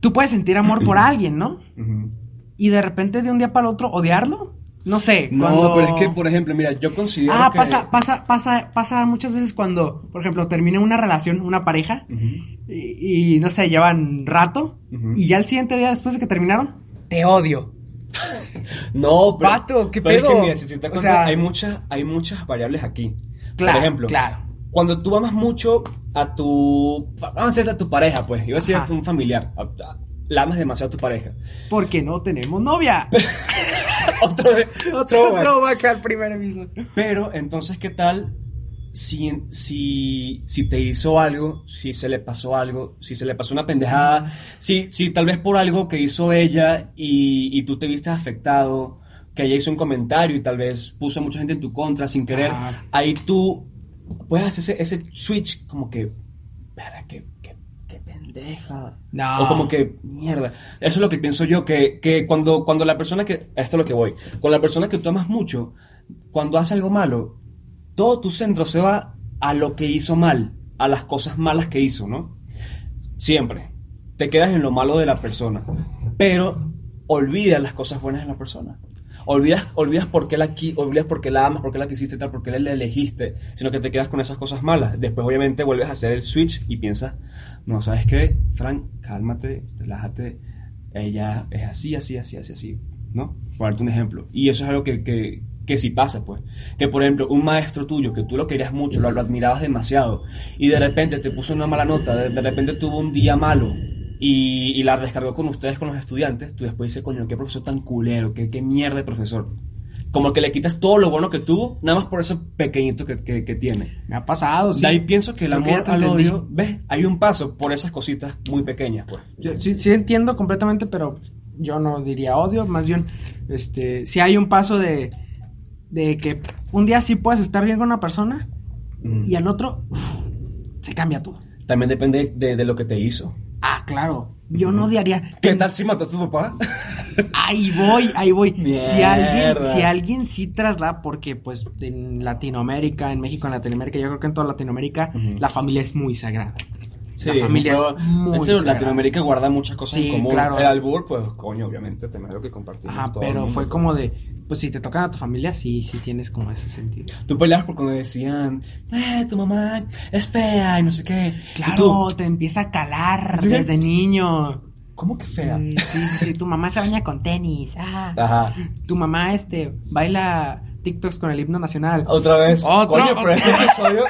Tú puedes sentir amor por alguien, ¿no? Y de repente de un día para el otro odiarlo. No sé. No, cuando- pero es que, por ejemplo, mira, yo considero Ah, que... pasa, pasa, pasa, pasa muchas veces cuando, por ejemplo, termina una relación, una pareja, y, y, no sé, llevan rato, y ya el siguiente día después de que terminaron, te odio. No, pero... Vato, ¿qué pero es que, mira, si te O cuenta, sea- hay, muchas, hay muchas variables aquí. Claro, por ejemplo, claro. cuando tú amas mucho a tu... Vamos a decir a tu pareja, pues. Iba a decir a tu familiar. a- a- La amas demasiado a tu pareja. Porque no tenemos novia. Otra vez. Otro throwback. throwback al primer episodio. Pero, entonces, ¿qué tal si, si, si te hizo algo, si se le pasó algo, si se le pasó una pendejada, si, si tal vez por algo que hizo ella y, y tú te viste afectado, que ella hizo un comentario y tal vez puso a mucha gente en tu contra sin querer, Ajá. ahí tú puedes hacer ese, ese switch como que, verga, qué, No. O como que, mierda. Eso es lo que pienso yo, que, que cuando, cuando la persona que, esto es lo que voy, con la persona que tú amas mucho, cuando hace algo malo, todo tu centro se va a lo que hizo mal, a las cosas malas que hizo, ¿no? Siempre. Te quedas en lo malo de la persona, pero olvidas las cosas buenas de la persona. Olvidas, olvidas por qué la olvidas por qué la amas, por qué la quisiste tal, por qué la elegiste, sino que te quedas con esas cosas malas. Después obviamente vuelves a hacer el switch y piensas, no, ¿sabes qué? Frank, cálmate, relájate. Ella es así, así, así, así, así, ¿no? Por darte un ejemplo. Y eso es algo que, que, que sí pasa, pues. Que, por ejemplo, un maestro tuyo, que tú lo querías mucho, lo, lo admirabas demasiado, y de repente te puso una mala nota, de, de repente tuvo un día malo, y, y la descargó con ustedes, con los estudiantes, tú después dices, coño, qué profesor tan culero, qué, qué mierda de profesor. Como que le quitas todo lo bueno que tuvo, nada más por ese pequeñito que, que, que tiene. Me ha pasado, sí. De ahí pienso que el amor al odio, ves, hay un paso por esas cositas muy pequeñas, pues. Yo sí, sí entiendo completamente, pero yo no diría odio, más bien, este, si hay un paso de, de que un día sí puedes estar bien con una persona Mm. y al otro uf, se cambia todo. También depende de, de lo que te hizo. Ah, claro, yo no odiaría. ¿Qué tal si mató a tu papá? Ahí voy, ahí voy. Si alguien, si alguien sí traslada, porque pues en Latinoamérica, en México, en Latinoamérica, yo creo que en toda Latinoamérica, la familia es muy sagrada. Sí, La familia es muy en serio. Latinoamérica guarda muchas cosas Sí, en común. claro. El albur, pues, coño, obviamente, es lo que todo el pero fue como de, pues si te tocan a tu familia, sí, sí tienes como ese sentido. Tú peleabas por cuando decían, eh, tu mamá es fea y no sé qué. Claro, tú, te empieza a calar desde niño. ¿Cómo que fea? Sí, sí, sí, sí, tu mamá se baña con tenis. Ah. Ajá. Tu mamá, este, baila TikToks con el himno nacional. Otra vez. Otro, Coño, pero este episodio.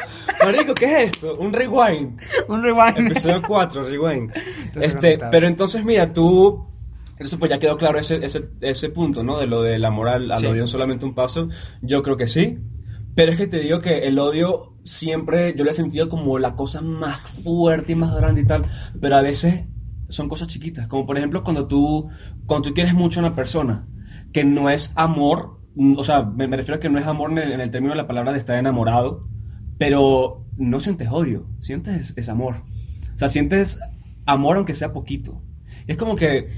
Marico, ¿qué es esto? Un rewind. Un rewind. Episodio 4, rewind. Entonces, Este, pero entonces, mira, tú. Entonces, pues ya quedó claro ese, ese, ese punto, ¿no? De lo del amor al, al Sí. odio solamente un paso. Yo creo que sí. Pero es que te digo que el odio siempre yo lo he sentido como la cosa más fuerte y más grande y tal. Pero a veces son cosas chiquitas. Como por ejemplo cuando tú, cuando tú quieres mucho a una persona, que no es amor, o sea, me, me refiero a que no es amor en el, en el término de la palabra de estar enamorado, pero no sientes odio, sientes es amor. O sea, sientes amor aunque sea poquito. Y es como que,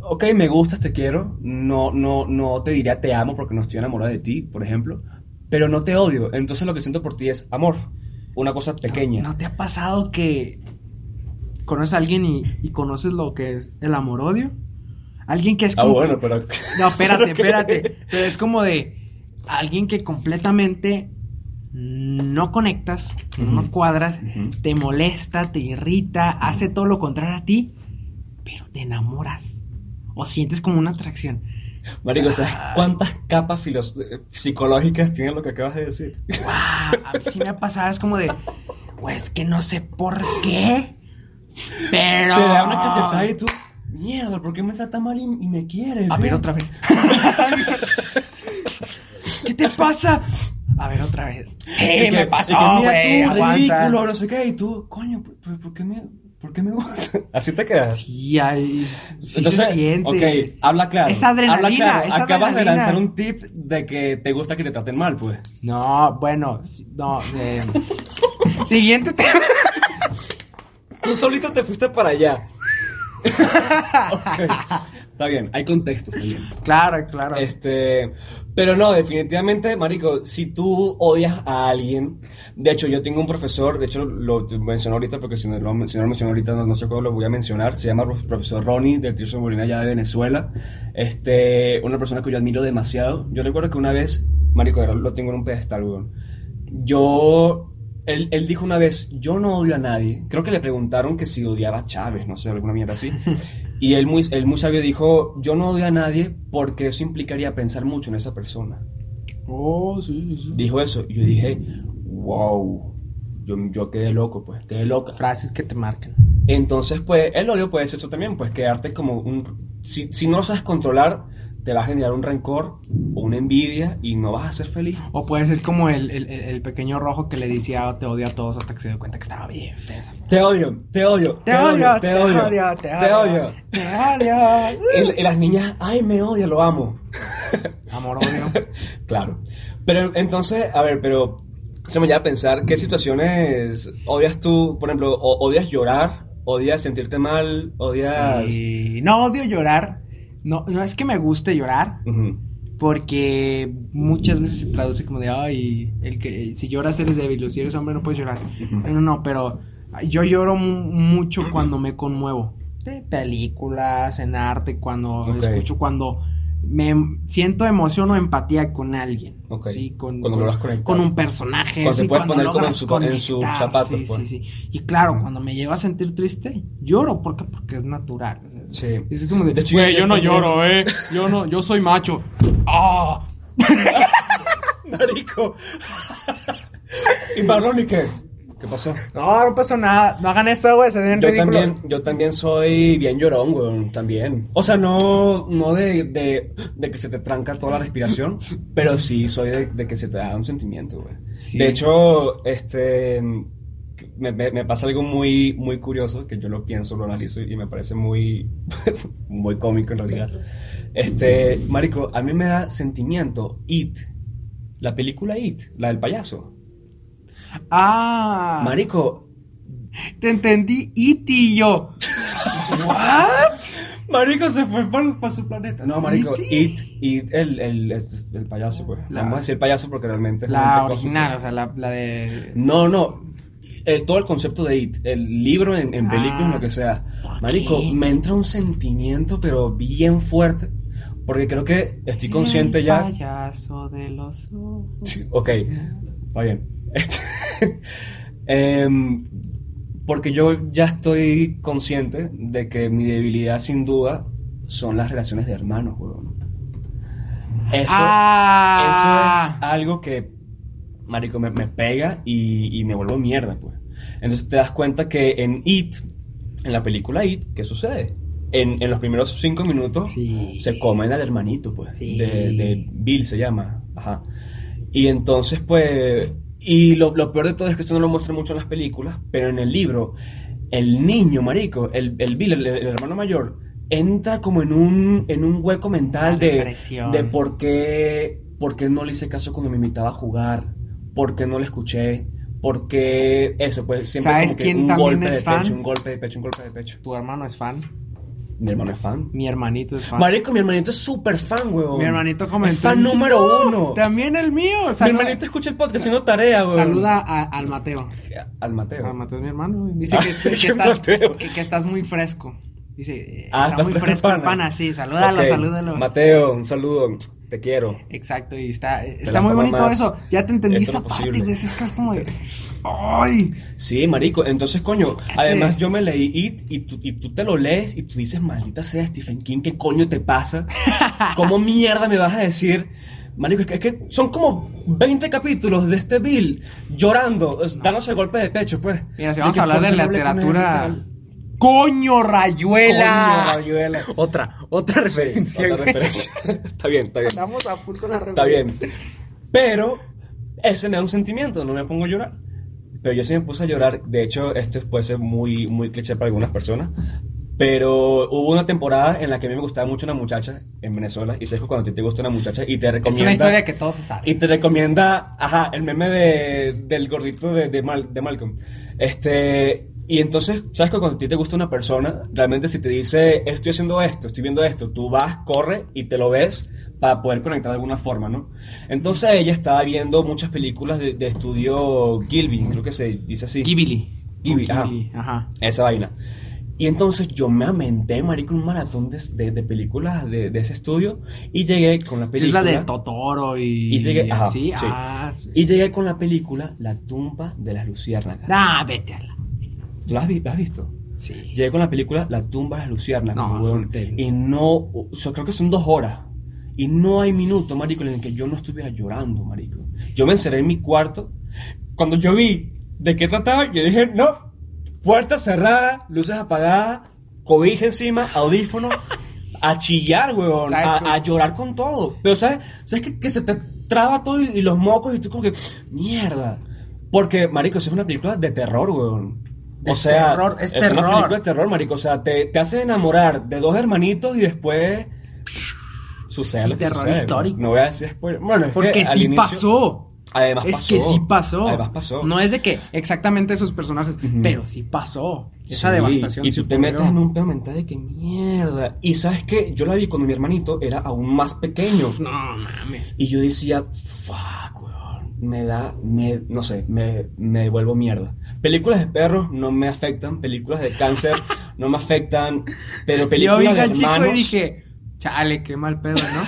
ok, me gustas, te quiero, no, no, no te diría te amo porque no estoy enamorado de ti, por ejemplo, pero no te odio. Entonces lo que siento por ti es amor, una cosa pequeña. ¿No, no te ha pasado que conoces a alguien y, y conoces lo que es el amor-odio? Alguien que es ah, como- bueno, pero... No, espérate, espérate. Pero es como de alguien que completamente no conectas, no cuadras, te molesta, te irrita, hace todo lo contrario a ti, pero te enamoras. O sientes como una atracción. Marico, ¿sabes cuántas capas filos- psicológicas tiene lo que acabas de decir? ¡Guau! A mí sí me ha pasado, es como de, pues que no sé por qué, pero... Te da una cachetada y tú, mierda, ¿por qué me trata mal y, y me quieres? A ve?" ver, otra vez. ¿Qué te pasa? A ver, otra vez. Sí, que- me pasó, güey. ridículo, no sé qué, y tú, coño, ¿por, por- por qué me, por qué me gusta? Así te quedas. Sí, hay, sí Entonces, se siente. ok, habla claro. Es adrenalina, Habla claro. es Acabas de lanzar un tip de que te gusta que te traten mal, pues. No, bueno, no. eh, Siguiente tema. Tú solito te fuiste para allá. Ok, Está bien, hay contextos también. Claro, claro. Este, pero no, definitivamente, marico, si tú odias a alguien, de hecho yo tengo un profesor, de hecho lo menciono ahorita porque si no lo, si no lo menciono ahorita no, no sé cómo lo voy a mencionar, se llama prof- profesor Ronnie del Tirso Molina allá de Venezuela, este, una persona que yo admiro demasiado. Yo recuerdo que una vez, marico, lo tengo en un pedestal, weón. Yo él, él dijo una vez, yo no odio a nadie. Creo que le preguntaron que si odiaba a Chávez, no sé, alguna mierda así. Y él muy, él muy sabio dijo, yo no odio a nadie porque eso implicaría pensar mucho en esa persona. Oh, sí, sí. Dijo eso. Y yo dije, wow. Yo, yo quedé loco, pues, quedé loca. Frases que te marcan. Entonces, pues, el odio puede ser eso también, pues, quedarte como un... Si, si no lo sabes controlar, te va a generar un rencor o una envidia y no vas a ser feliz. O puede ser como el, el- el- el pequeño rojo que le decía "Oh, te odio a todos hasta que se dio cuenta que estaba bien Te odio, te odio, Te odio, te odio, te odio. Te odio. Y, y las niñas, ay, me odia, lo amo. Amor, odio. Claro. Pero entonces, a ver, pero se me lleva a pensar, ¿qué situaciones odias tú? Por ejemplo, ¿odias llorar? ¿Odias sentirte mal? ¿Odias...? Sí. No odio llorar. No, no es que me guste llorar, porque muchas veces se traduce como de, ay, el que si lloras eres débil, o si eres hombre no puedes llorar. No, no, no, pero yo lloro mu- mucho cuando me conmuevo. De películas, en arte, cuando escucho, cuando me siento emoción o empatía con alguien. Ok. Sí, con, Cuando con- logras conectar. con un personaje. Cuando te sí, puedes poner como en su- en sus conectar, zapatos, Sí, pues. sí, sí. Y claro, cuando me llego a sentir triste, lloro. ¿Por qué? Porque es natural. Sí. Es como de, De hecho, "Güey, yo no también". lloro, eh. Yo no, yo soy macho. ¡Ah! Marico. ¿Y Marlon y qué? ¿Qué pasó? No, no pasó nada. No hagan eso, güey. Se ven Yo también, yo también soy bien llorón, weón, también. O sea, no, no de, de, de que se te tranca toda la respiración, pero sí soy de, de que se te da un sentimiento, güey. Sí. De hecho, este, me, me- me pasa algo muy, muy curioso, que yo lo pienso, lo analizo y me parece muy, muy cómico en realidad. Este, marico, a mí me da sentimiento It, la película It, la del payaso. Ah. Marico, Te entendí. Iti y yo. ¿What? Marico se fue por, su planeta. No, Marico. It, It, el, el, el, payaso, pues. La- Vamos a decir payaso porque realmente es La original, cósmico. o sea, la, la de. No, no. El, todo el concepto de It, el libro en, en película, Ah, lo que sea. ¿por Marico, qué? me entra un sentimiento, pero bien fuerte. Porque creo que estoy consciente El ya. payaso de los. Sí, Ok, está bien. Em, porque yo ya estoy consciente de que mi debilidad, sin duda, son las relaciones de hermanos, weón. Eso, Ah. eso es algo que, marico, me, me pega y, y me vuelvo mierda, pues. Entonces te das cuenta que en It, en la película It, ¿qué sucede? En, en los primeros cinco minutos Sí. se comen al hermanito, pues. Sí. De, de Bill se llama. Ajá. Y entonces, pues. Y lo, lo peor de todo es que esto no lo muestra mucho en las películas, pero en el libro, el niño, marico, el, el Bill, el, el hermano mayor, entra como en un, en un hueco mental de, de por qué, por qué no le hice caso cuando me invitaba a jugar, por qué no le escuché, por qué eso, pues siempre ¿Sabes como que quién un también golpe es de fan? pecho, un golpe de pecho, un golpe de pecho. Tu hermano es fan. Mi hermano es fan. Mi hermanito es fan. Marico, mi hermanito es súper fan, weón. Mi hermanito comentó. Es fan número uno. También el mío. Mi hermanito escucha el podcast haciendo tarea, weón. Saluda a- al Mateo. Al Mateo. Al Mateo es mi hermano. güey. Dice Ah, que, que ¿qué estás, Mateo? que, que estás muy fresco. Dice, eh, Ah, está está muy fresco el pana. pana. Sí, salúdalo, Ok. salúdalo. Mateo, un saludo. Te quiero. Exacto, y está, está muy bonito más eso. Ya te entendí esto esa parte, güey. Es que es como de. ¡Ay! Sí, marico. Entonces, coño, además yo me leí It y tú, y tú te lo lees y tú dices, maldita sea Stephen King, ¿qué coño te pasa? ¿Cómo mierda me vas a decir? Marico, es que, es que son como 20 capítulos de este Bill llorando, dándose golpe de pecho, pues. Mira, si vamos a hablar ¿por de y literatura. ¡Coño, rayuela! Coño, Rayuela. Otra, otra Sí, referencia. otra referencia. está bien, está bien. Estamos a full con la Está bien. Pero ese me da un sentimiento, no me pongo a llorar. Pero yo sí me puse a llorar. De hecho, este puede ser muy, muy cliché para algunas personas. Pero hubo una temporada en la que a mí me gustaba mucho una muchacha en Venezuela. Y sabes que cuando a ti te gusta una muchacha y te Es recomienda. una historia que todos se saben. Y te recomienda, ajá, el meme de, del gordito de, de, Mal- de Malcolm. Este, y entonces, ¿sabes que cuando a ti te gusta una persona, realmente si te dice, estoy haciendo esto, estoy viendo esto, tú vas, corre y te lo ves para poder conectar de alguna forma, ¿no? Entonces ella estaba viendo muchas películas de, de estudio Gilby, creo que se dice así. Ghibli. Ghibli, ajá. Ajá. Esa vaina. Y entonces yo me amenté, marico, un maratón de, de- de películas de, de ese estudio y llegué con la Sí, película... es la de Totoro y. Y llegué- ajá, así. sí. Ah, sí, Y sí. llegué con la película La tumba de las luciérnagas. Nah, vete a la. ¿Tú la has, vi- la has visto? Sí. Llegué con la película La tumba de las luciérnagas, No, y no, creo que son dos horas. Y no hay minuto, marico, en el que yo no estuviera llorando, marico. Yo me encerré en mi cuarto. Cuando yo vi de qué trataba, yo dije, no, puerta cerrada, luces apagadas, cobija encima, audífono, a chillar, weón, ¿Sabes a, llorar con todo. Pero, ¿sabes? ¿Sabes que, que se te traba todo y, y los mocos y tú como que, mierda. Porque, marico, eso es una película de terror, weón. O sea, terror, es una terror. película de terror, marico. O sea, te, te hace enamorar de dos hermanitos y después sucede lo que Terror sucede, histórico. No voy a decir spoiler. Bueno, es Porque que sí inicio- pasó. Además es pasó. que sí pasó. Además pasó. No es de que exactamente esos personajes, Ujú. pero sí pasó. Esa Sí, devastación. Y tú te metes en un pedo mental de que mierda. Y sabes que yo la vi cuando mi hermanito era aún más pequeño. No mames. Y yo decía, fuck. Me da, me, no sé, me, me vuelvo mierda. Películas de perros no me afectan, películas de cáncer no me afectan, pero Yo películas vi de hermanos. y dije, chale, qué mal pedo, ¿no?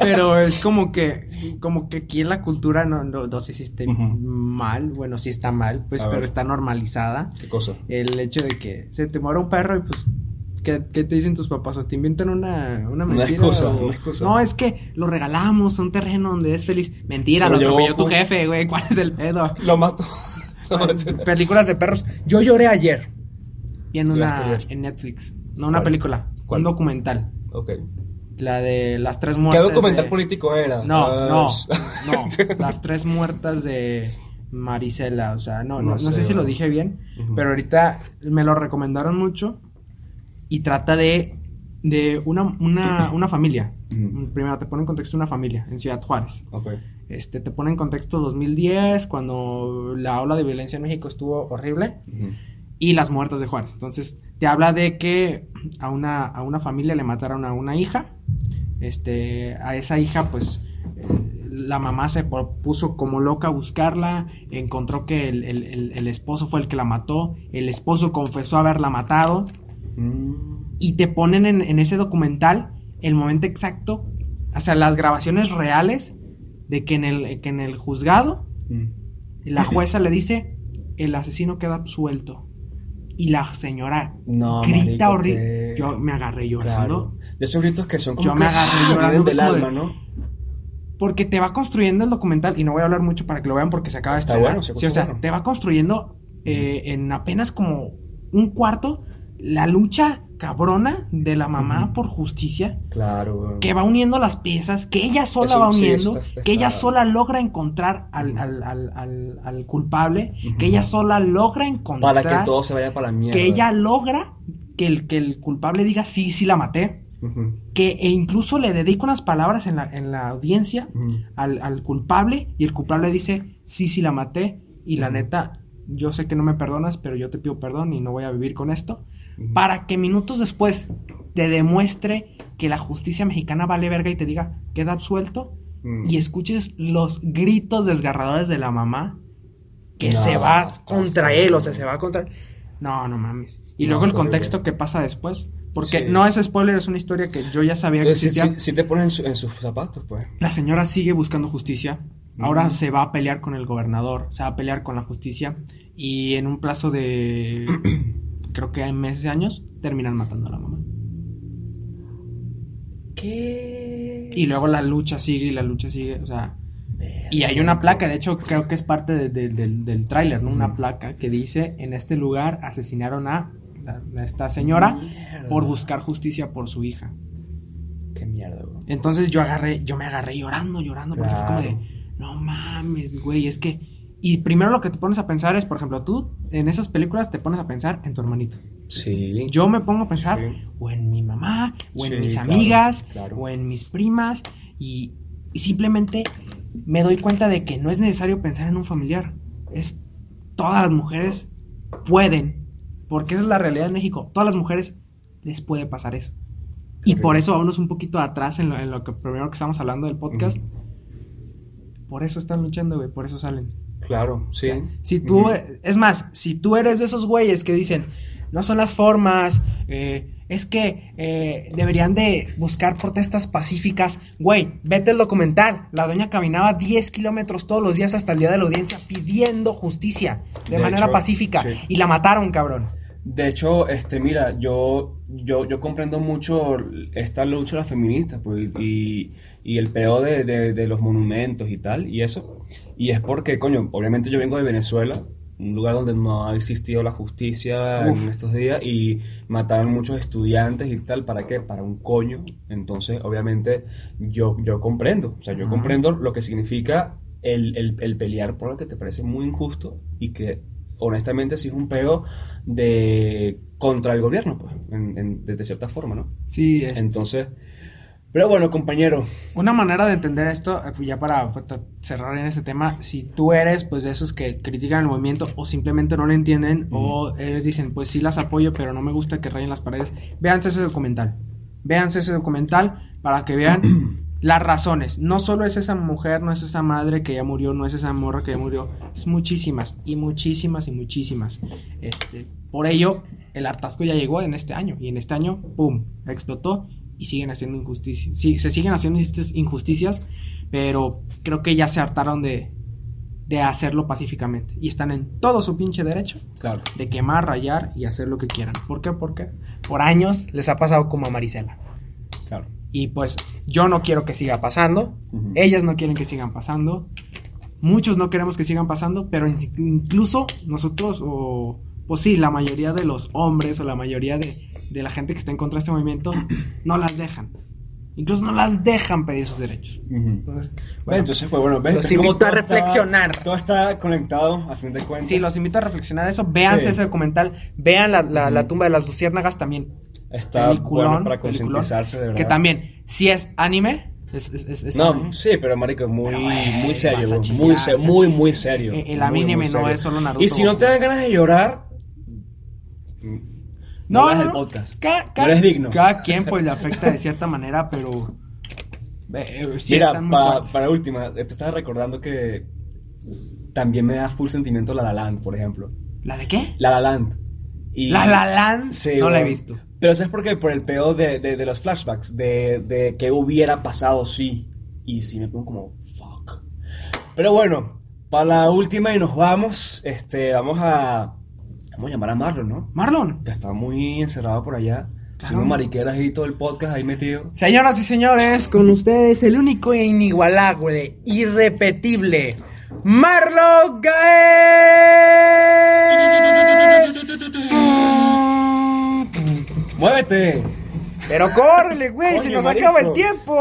Pero es como que, como que aquí en la cultura no, no, no sé si esté mal, bueno, sí está mal, pues, A pero ver. está normalizada. ¿Qué cosa? El hecho de que se te muera un perro y pues, ¿qué, qué te dicen tus papás? ¿O te inventan una, una Una mentira? excusa, o- una excusa. No, es que lo regalamos a un terreno donde es feliz. Mentira, Se lo atropelló tu con- jefe, güey, ¿cuál es el pedo? Lo mato. Películas de perros. Yo lloré ayer viendo una en Netflix. No una ¿Cuál? película, ¿Cuál? un documental. ok. La de las tres ¿Qué muertes. documental de- político era? No, Ah, no, no. Las tres muertas de Marisela. O sea, no, no, No no sé si lo dije bien. Pero ahorita me lo recomendaron mucho. Y trata de, de una, una, una familia. Primero te pone en contexto una familia en Ciudad Juárez. Este, te pone en contexto 2010, cuando la ola de violencia en México estuvo horrible y las muertes de Juárez. Entonces, te habla de que a una, a una familia le mataron a una hija. Este, a esa hija, pues, eh, la mamá se puso como loca a buscarla, encontró que el, el- el- el esposo fue el que la mató, el esposo confesó haberla matado, Mm. y te ponen en, en ese documental el momento exacto, o sea, las grabaciones reales de que en el, que en el juzgado Mm. la jueza le dice, el asesino queda absuelto. Y la señora No, grita horrible. que- Yo me agarré llorando. Claro. De esos gritos que son como Yo que, me agarré ¡ah! llorando, del de- alma, ¿no? Porque te va construyendo el documental, y no voy a hablar mucho para que lo vean porque se acaba de estrenar. bueno, se Sí, o sea, bueno. te va construyendo eh, en apenas como un cuarto la lucha cabrona de la mamá por justicia, Claro, que va uniendo las piezas, que ella sola Eso va sí, uniendo, está- está- que ella sola logra encontrar al, Ujú. al- al- al- al culpable, que ella sola logra encontrar, Para que todo se vaya para la mierda. que ella logra que el, que el culpable diga sí, sí la maté, que e incluso le dedica unas palabras en la, en la audiencia al, culpable y el culpable dice, sí, sí la maté y la neta, yo sé que no me perdonas, pero yo te pido perdón y no voy a vivir con esto. Para que minutos después te demuestre que la justicia mexicana vale verga y te diga, queda absuelto Mm. y escuches los gritos desgarradores de la mamá que No, se va contra feo. él, o sea, se va contra... No, no mames. Y No, luego el horrible. contexto que pasa después, porque Sí. no es spoiler, es una historia que yo ya sabía que Entonces, existía. sí te pones en, su- en sus zapatos, pues. La señora sigue buscando justicia. Ahora Mm. se va a pelear con el gobernador, se va a pelear con la justicia y en un plazo de creo que en meses, años, terminan matando a la mamá. ¿Qué? Y luego la lucha sigue y la lucha sigue, o sea, y hay una placa, de hecho creo que es parte de- de- del, del tráiler, ¿no? Una placa que dice, en este lugar asesinaron a, la- a esta señora Mierda. por buscar justicia por su hija. Qué mierda, güey. Entonces yo agarré, yo me agarré llorando, llorando, porque fue como Claro. de, no mames, güey, es que... Y primero lo que te pones a pensar es, por ejemplo, tú en esas películas te pones a pensar en tu hermanito. Sí. Yo me pongo a pensar Sí. o en mi mamá, o en Sí, mis amigas, claro. o en mis primas, y, y simplemente me doy cuenta de que no es necesario pensar en un familiar. Es todas las mujeres pueden, porque esa es la realidad en México. Todas las mujeres les puede pasar eso. Y por eso vámonos un poquito atrás en lo, en lo que primero que estamos hablando del podcast. Por eso están luchando, güey, por eso salen. Claro, sí. O sea, si tú, Ujú. es más, si tú eres de esos güeyes que dicen, no son las formas, eh, es que eh, deberían de buscar protestas pacíficas, güey, vete el documental. La doña caminaba 10 kilómetros todos los días hasta el día de la audiencia pidiendo justicia de, De manera hecho, pacífica sí. y la mataron, cabrón. De hecho, este, mira, yo, yo, yo comprendo mucho esta lucha de las feministas, pues, y, y el peor de, de, de los monumentos y tal, y eso. Y es porque, coño, obviamente yo vengo de Venezuela, un lugar donde no ha existido la justicia Uf. en estos días y mataron muchos estudiantes y tal, ¿para qué? Para un coño. Entonces, obviamente, yo, yo comprendo, o sea, yo comprendo lo que significa el, el- el pelear por lo que te parece muy injusto y que, honestamente, sí es un peo de contra el gobierno, pues, en- en- de, de cierta forma, ¿no? Sí, es Entonces, pero bueno, compañero, una manera de entender esto, eh, ya para para cerrar en este tema, si tú eres pues de esos que critican el movimiento o simplemente no lo entienden o ellos dicen, pues sí las apoyo, pero no me gusta que rayen las paredes, véanse ese documental. Véanse ese documental para que vean las razones. No solo es esa mujer, no es esa madre que ya murió, no es esa morra que ya murió, es muchísimas y muchísimas y muchísimas. Este, por ello, el hartazgo ya llegó en este año y en este año, ¡pum!, explotó y siguen haciendo injusticias. Sí, se siguen haciendo estas injusticias, pero creo que ya se hartaron de, de hacerlo pacíficamente y están en todo su pinche derecho claro. de quemar, rayar y hacer lo que quieran. ¿Por qué? Porque por años les ha pasado como a Marisela. Claro. Y pues yo no quiero que siga pasando. Ellas no quieren que sigan pasando. Muchos no queremos que sigan pasando, pero in- incluso nosotros, o pues sí, la mayoría de los hombres o la mayoría de, de la gente que está en contra de este movimiento, no las dejan. Incluso no las dejan pedir sus derechos. Entonces, Bueno, bueno, entonces, pues bueno, ves los invito a todo está- reflexionar. todo está conectado, a fin de cuentas. sí, los invito a reflexionar eso. Véanse Sí. ese documental. Vean la, la- tumba de las luciérnagas también. Está Peliculón, bueno para concientizarse, de verdad. Que también, si es anime, es, es- es- No, anime. sí, pero marico, muy, Pero, muy serio, chillar, muy, se- o sea, muy, muy serio. el- el muy, anime muy no serio. es solo Naruto, Y si no te dan ganas de llorar, no, hagas el no. podcast. Ca- no ca- eres digno. Cada quien pues le afecta de cierta manera, pero eh, eh, sí Mira, pa- para última, te estaba recordando que también me da full sentimiento La La Land, por ejemplo. ¿La de qué? La La Land. Y- La La Land Sí, no la he visto. Pero ¿sabes por qué? Por el peor de, de- de los flashbacks, de, de que hubiera pasado sí. Y sí me pongo como, fuck. Pero bueno, para la última y nos vamos, este, vamos a, vamos a llamar a Marlon, ¿no? Marlon. Que está muy encerrado por allá, haciendo mariqueras y todo el podcast ahí metido. Señoras y señores, con ustedes el único e inigualable, irrepetible, Marlon Gael. ¡Muévete! Pero córrele, güey, se nos marico. acaba el tiempo.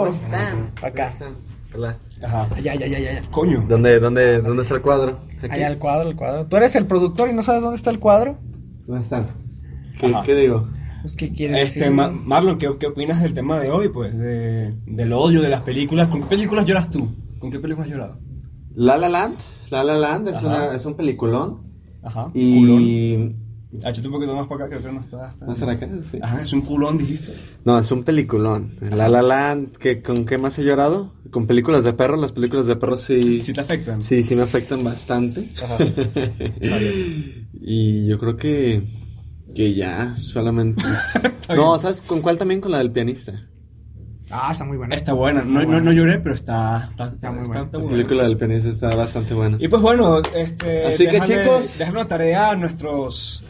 ¿Cómo están? Acá. ¿Cómo están? Hola. Ajá. Ya, ya, ya, ya, ya. Coño. ¿Dónde, dónde, ¿Dónde está el cuadro? ¿Aquí? Allá el cuadro, el cuadro. ¿Tú eres el productor y no sabes dónde está el cuadro? ¿Dónde están? ¿Qué, qué digo? Pues, ¿qué quieres Este, decir? Ma- Marlon, ¿qué, ¿qué opinas del tema de hoy, pues? De, del odio de las películas. ¿Con qué películas lloras tú? ¿Con qué películas has llorado? La La Land. La La Land es, una, es un peliculón. Ajá. Y... échate un poquito más para acá, creo que no está. está- ¿No será que? Sí. Ajá, es un culón, dijiste. No, es un peliculón. La La Land, ¿qué, ¿con qué más he llorado? Con películas de perros. Las películas de perros sí... Si te afectan. Sí, sí me afectan bastante. Ajá. y yo creo que... Que ya, solamente... no, ¿sabes con cuál también? Con la del pianista. Ah, está muy buena. Está buena. No, no, no lloré, pero está, está, Está muy buena. está La buena. película del pianista está bastante buena. Y pues bueno, este. Así que, chicos. Una tarea a nuestros.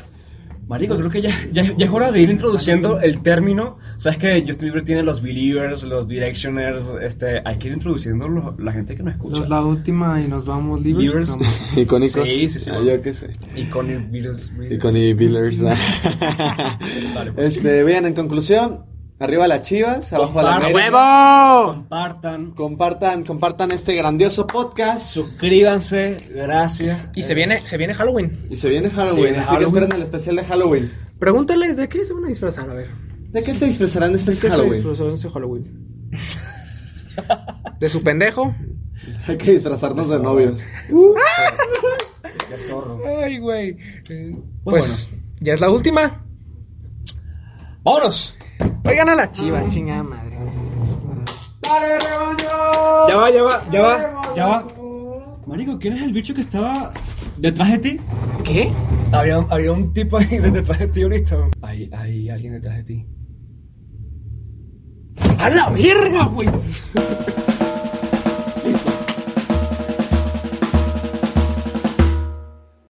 Marico, creo que ya, ya, ya es hora de ir introduciendo el término. Sabes que Justin Bieber tiene los believers, los directioners. Este, hay que ir introduciendo lo- la gente que no escucha. Nos la última y nos vamos. Vamos. Icónicos. Sí, sí, sí. Ah, yo qué sé. Iconic Beatles. Vale, pues. este, bien, en conclusión, arriba las chivas, abajo la Compartan. América. ¡Huevo! Compartan. Compartan, compartan este grandioso podcast. Suscríbanse. Gracias. Y se viene, se viene Halloween. Y se viene Halloween, Se viene así Halloween. que esperen el especial de Halloween. Pregúntales de qué se van a disfrazar, a ver. ¿De qué se disfrazarán este ¿De qué se Halloween? disfrazarán este Halloween? ¿De su pendejo? Hay que disfrazarnos de novios. Qué zorro. Ay, güey. Eh, Pues Pues, ya es la última. ¡Vámonos! Oigan a la chiva, chingada madre. ¡Dale, rebaño! Ya va, ya va, ya va, ya va. Marico, ¿quién es el bicho que estaba detrás de ti? ¿Qué? Había, había un tipo ahí detrás de ti ahorita. Hay, hay alguien detrás de ti. ¡A la verga, güey!